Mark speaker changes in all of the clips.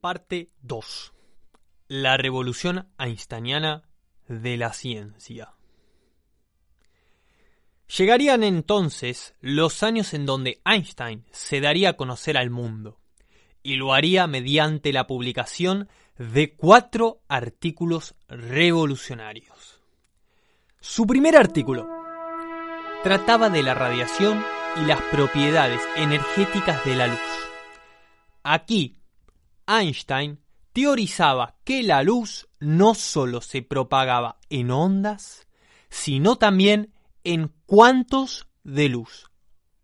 Speaker 1: parte 2. La revolución einsteiniana de la ciencia. Llegarían entonces los años en donde Einstein se daría a conocer al mundo, y lo haría mediante la publicación de cuatro artículos revolucionarios. Su primer artículo trataba de la radiación y las propiedades energéticas de la luz. Aquí, Einstein teorizaba que la luz no sólo se propagaba en ondas, sino también en cuantos de luz.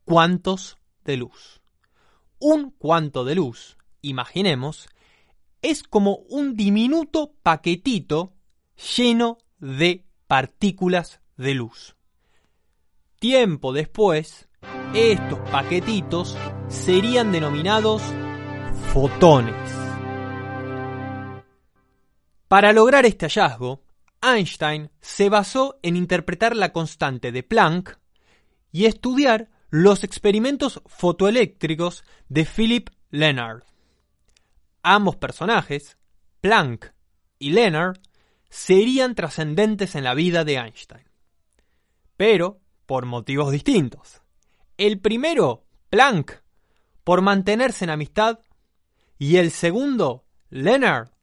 Speaker 1: Cuantos de luz. Un cuanto de luz, imaginemos, es como un diminuto paquetito lleno de partículas de luz. Tiempo después, estos paquetitos serían denominados fotones. Para lograr este hallazgo, Einstein se basó en interpretar la constante de Planck y estudiar los experimentos fotoeléctricos de Philip Leonard. Ambos personajes, Planck y Leonard, serían trascendentes en la vida de Einstein. Pero por motivos distintos. El primero, Planck, por mantenerse en amistad y el segundo, Leonard,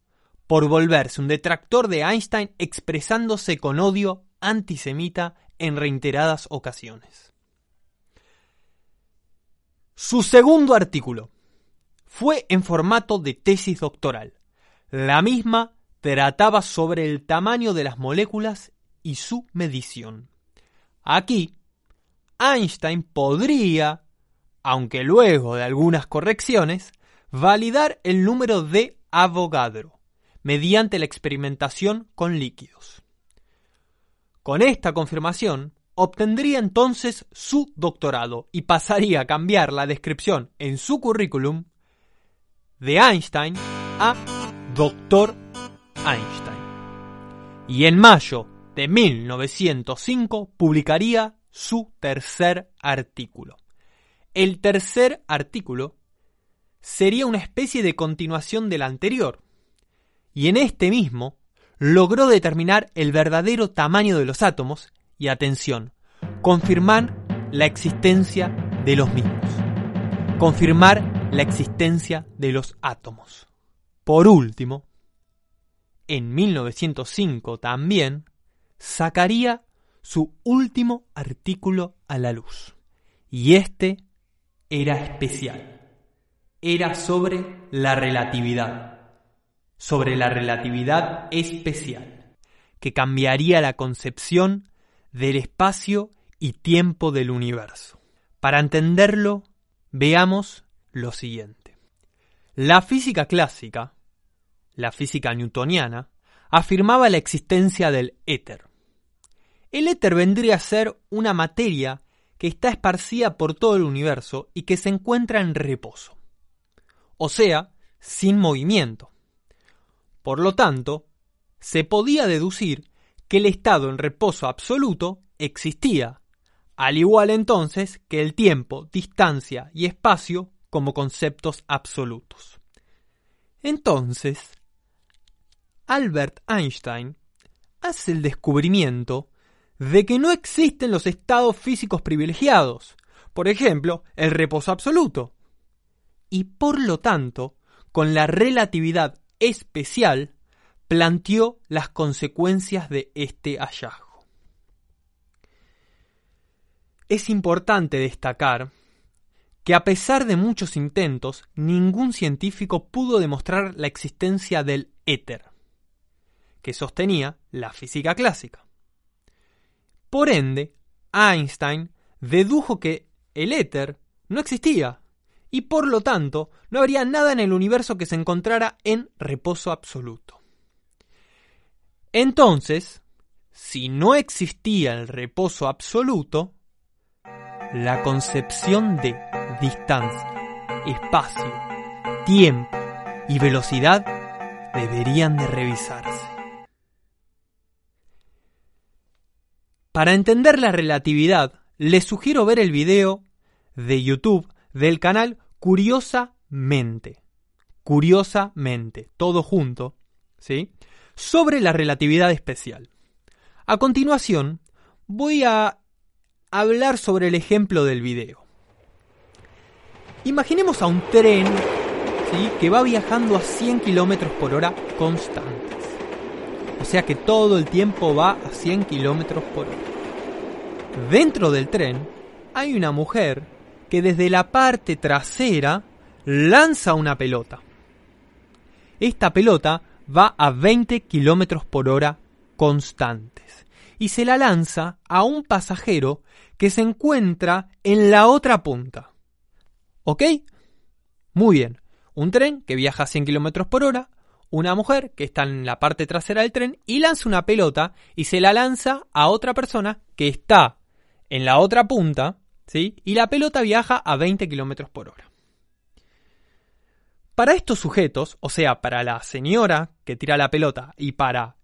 Speaker 1: por volverse un detractor de Einstein expresándose con odio antisemita en reiteradas ocasiones. Su segundo artículo fue en formato de tesis doctoral. La misma trataba sobre el tamaño de las moléculas y su medición. Aquí, Einstein podría, aunque luego de algunas correcciones, validar el número de Avogadro mediante la experimentación con líquidos. Con esta confirmación, obtendría entonces su doctorado y pasaría a cambiar la descripción en su currículum de Einstein a Doctor Einstein. Y en mayo de 1905 publicaría su tercer artículo. El tercer artículo sería una especie de continuación del anterior, y en este mismo logró determinar el verdadero tamaño de los átomos y, atención, confirmar la existencia de los mismos. Confirmar la existencia de los átomos. Por último, en 1905 también sacaría su último artículo a la luz. Y este era especial era sobre la relatividad, sobre la relatividad especial, que cambiaría la concepción del espacio y tiempo del universo. Para entenderlo, veamos lo siguiente. La física clásica, la física newtoniana, afirmaba la existencia del éter. El éter vendría a ser una materia que está esparcida por todo el universo y que se encuentra en reposo o sea, sin movimiento. Por lo tanto, se podía deducir que el estado en reposo absoluto existía, al igual entonces que el tiempo, distancia y espacio como conceptos absolutos. Entonces, Albert Einstein hace el descubrimiento de que no existen los estados físicos privilegiados, por ejemplo, el reposo absoluto, y por lo tanto, con la relatividad especial, planteó las consecuencias de este hallazgo. Es importante destacar que a pesar de muchos intentos, ningún científico pudo demostrar la existencia del éter, que sostenía la física clásica. Por ende, Einstein dedujo que el éter no existía, y por lo tanto no habría nada en el universo que se encontrara en reposo absoluto. Entonces, si no existía el reposo absoluto, la concepción de distancia, espacio, tiempo y velocidad deberían de revisarse. Para entender la relatividad, les sugiero ver el video de YouTube del canal Curiosamente. curiosamente, todo junto, ¿sí? sobre la relatividad especial. A continuación, voy a hablar sobre el ejemplo del video. Imaginemos a un tren ¿sí? que va viajando a 100 km por hora constantes. O sea que todo el tiempo va a 100 km por hora. Dentro del tren hay una mujer que desde la parte trasera lanza una pelota. Esta pelota va a 20 km por hora constantes y se la lanza a un pasajero que se encuentra en la otra punta. ¿Ok? Muy bien. Un tren que viaja a 100 km por hora, una mujer que está en la parte trasera del tren y lanza una pelota y se la lanza a otra persona que está en la otra punta, ¿sí? Y la pelota viaja a 20 km por hora. Para estos sujetos, o sea, para la señora que tira la pelota y para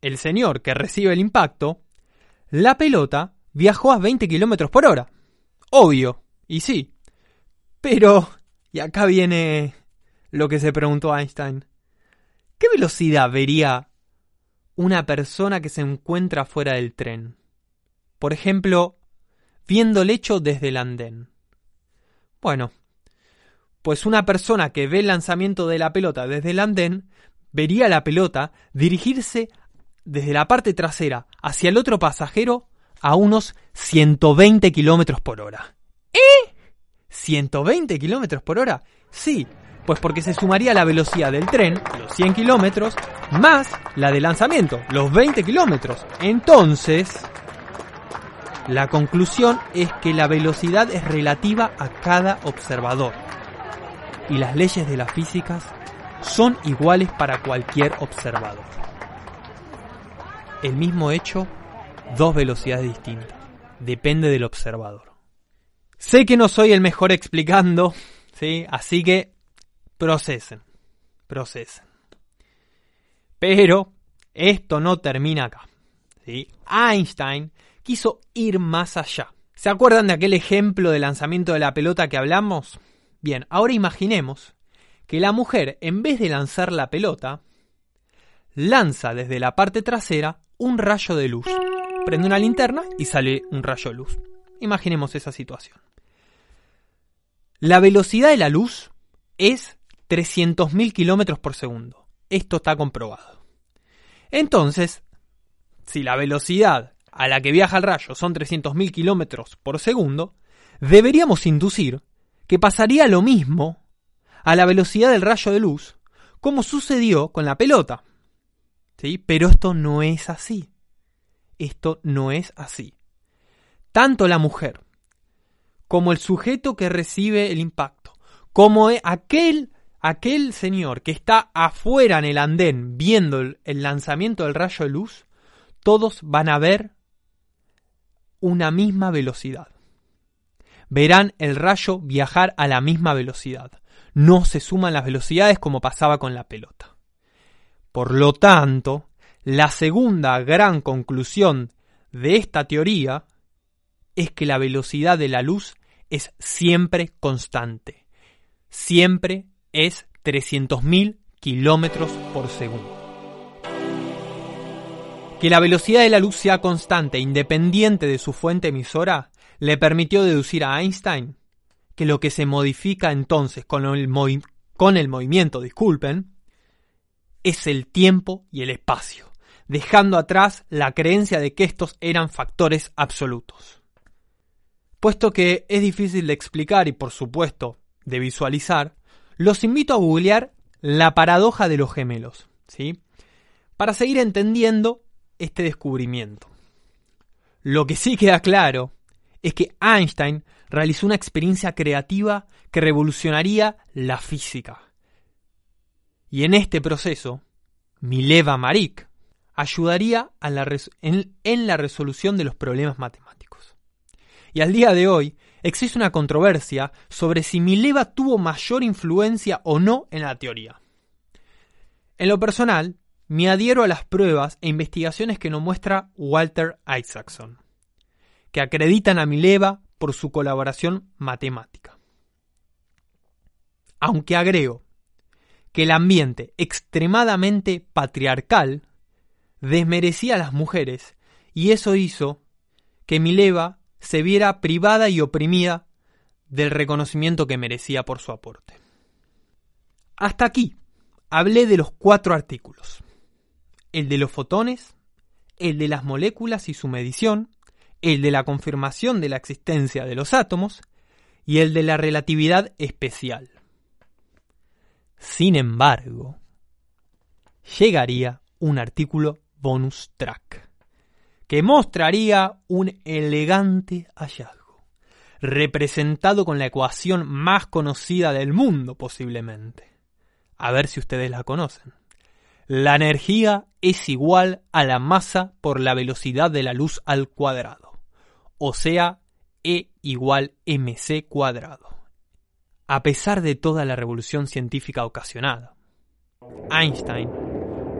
Speaker 1: el señor que recibe el impacto, la pelota viajó a 20 km por hora. Obvio, y sí. Pero, y acá viene lo que se preguntó Einstein. ¿Qué velocidad vería una persona que se encuentra fuera del tren? Por ejemplo, viendo el hecho desde el andén. Bueno, pues una persona que ve el lanzamiento de la pelota desde el andén vería la pelota dirigirse desde la parte trasera hacia el otro pasajero a unos 120 kilómetros por hora. ¿Eh? ¿120 kilómetros por hora? Sí, pues porque se sumaría la velocidad del tren, los 100 kilómetros, más la de lanzamiento, los 20 kilómetros. Entonces, la conclusión es que la velocidad es relativa a cada observador y las leyes de las físicas son iguales para cualquier observador. El mismo hecho, dos velocidades distintas. Depende del observador. Sé que no soy el mejor explicando, ¿sí? Así que procesen, procesen. Pero esto no termina acá. ¿sí? Einstein quiso ir más allá. ¿Se acuerdan de aquel ejemplo de lanzamiento de la pelota que hablamos? Bien, ahora imaginemos que la mujer, en vez de lanzar la pelota, lanza desde la parte trasera un rayo de luz. Prende una linterna y sale un rayo de luz. Imaginemos esa situación. La velocidad de la luz es 300.000 kilómetros por segundo. Esto está comprobado. Entonces, si la velocidad a la que viaja el rayo son 300.000 kilómetros por segundo, deberíamos inducir que pasaría lo mismo a la velocidad del rayo de luz, como sucedió con la pelota. ¿Sí? Pero esto no es así. Esto no es así. Tanto la mujer como el sujeto que recibe el impacto, como aquel, aquel señor que está afuera en el andén viendo el lanzamiento del rayo de luz, todos van a ver una misma velocidad verán el rayo viajar a la misma velocidad. No se suman las velocidades como pasaba con la pelota. Por lo tanto, la segunda gran conclusión de esta teoría es que la velocidad de la luz es siempre constante. Siempre es 300.000 kilómetros por segundo. Que la velocidad de la luz sea constante, independiente de su fuente emisora, le permitió deducir a Einstein que lo que se modifica entonces con el, movimiento, disculpen, es el tiempo y el espacio, dejando atrás la creencia de que estos eran factores absolutos. Puesto que es difícil de explicar y por supuesto de visualizar, los invito a googlear la paradoja de los gemelos, ¿sí? Para seguir entendiendo este descubrimiento. Lo que sí queda claro es que Einstein realizó una experiencia creativa que revolucionaría la física. Y en este proceso, Mileva Marik ayudaría en, en la resolución de los problemas matemáticos. Y al día de hoy existe una controversia sobre si Mileva tuvo mayor influencia o no en la teoría. En lo personal, me adhiero a las pruebas e investigaciones que nos muestra Walter Isaacson que acreditan a Mileva por su colaboración matemática. Aunque agrego que el ambiente extremadamente patriarcal desmerecía a las mujeres y eso hizo que Mileva se viera privada y oprimida del reconocimiento que merecía por su aporte. Hasta aquí hablé de los cuatro artículos. El de los fotones, el de las moléculas y su medición, el de la confirmación de la existencia de los átomos y el de la relatividad especial. Sin embargo, llegaría un artículo bonus track que mostraría un elegante hallazgo, representado con la ecuación más conocida del mundo posiblemente. A ver si ustedes la conocen. La energía es igual a la masa por la velocidad de la luz al cuadrado, o sea, E igual mc cuadrado. A pesar de toda la revolución científica ocasionada, Einstein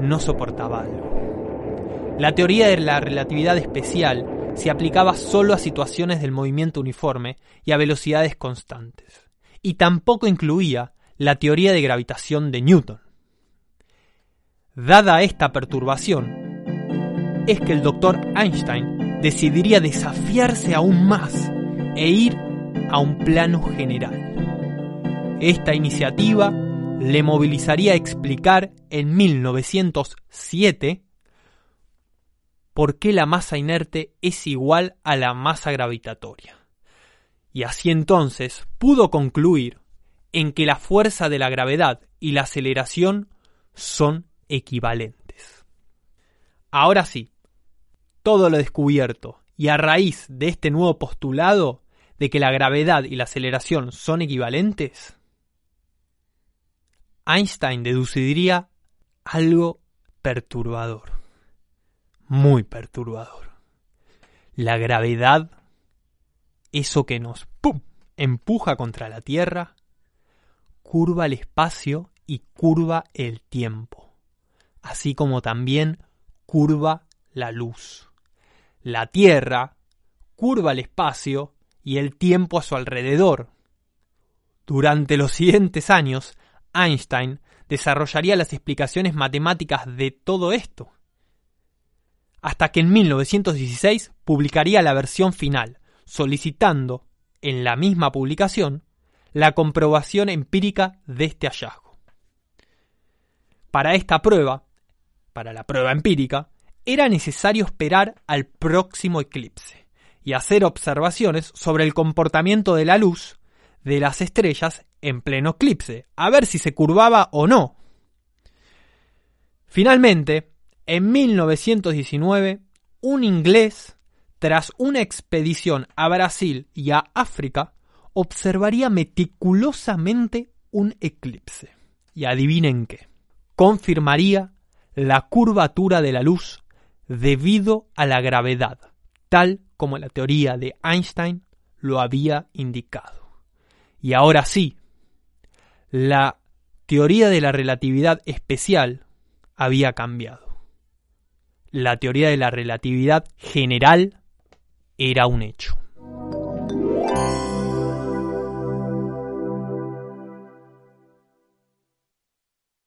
Speaker 1: no soportaba algo. La teoría de la relatividad especial se aplicaba solo a situaciones del movimiento uniforme y a velocidades constantes, y tampoco incluía la teoría de gravitación de Newton. Dada esta perturbación, es que el doctor Einstein decidiría desafiarse aún más e ir a un plano general. Esta iniciativa le movilizaría a explicar en 1907 por qué la masa inerte es igual a la masa gravitatoria. Y así entonces pudo concluir en que la fuerza de la gravedad y la aceleración son equivalentes. Ahora sí, todo lo descubierto y a raíz de este nuevo postulado de que la gravedad y la aceleración son equivalentes, Einstein deduciría algo perturbador, muy perturbador. La gravedad, eso que nos empuja contra la Tierra, curva el espacio y curva el tiempo así como también curva la luz. La Tierra curva el espacio y el tiempo a su alrededor. Durante los siguientes años, Einstein desarrollaría las explicaciones matemáticas de todo esto, hasta que en 1916 publicaría la versión final, solicitando, en la misma publicación, la comprobación empírica de este hallazgo. Para esta prueba, para la prueba empírica, era necesario esperar al próximo eclipse y hacer observaciones sobre el comportamiento de la luz de las estrellas en pleno eclipse, a ver si se curvaba o no. Finalmente, en 1919, un inglés, tras una expedición a Brasil y a África, observaría meticulosamente un eclipse. Y adivinen qué, confirmaría la curvatura de la luz debido a la gravedad, tal como la teoría de Einstein lo había indicado. Y ahora sí, la teoría de la relatividad especial había cambiado. La teoría de la relatividad general era un hecho.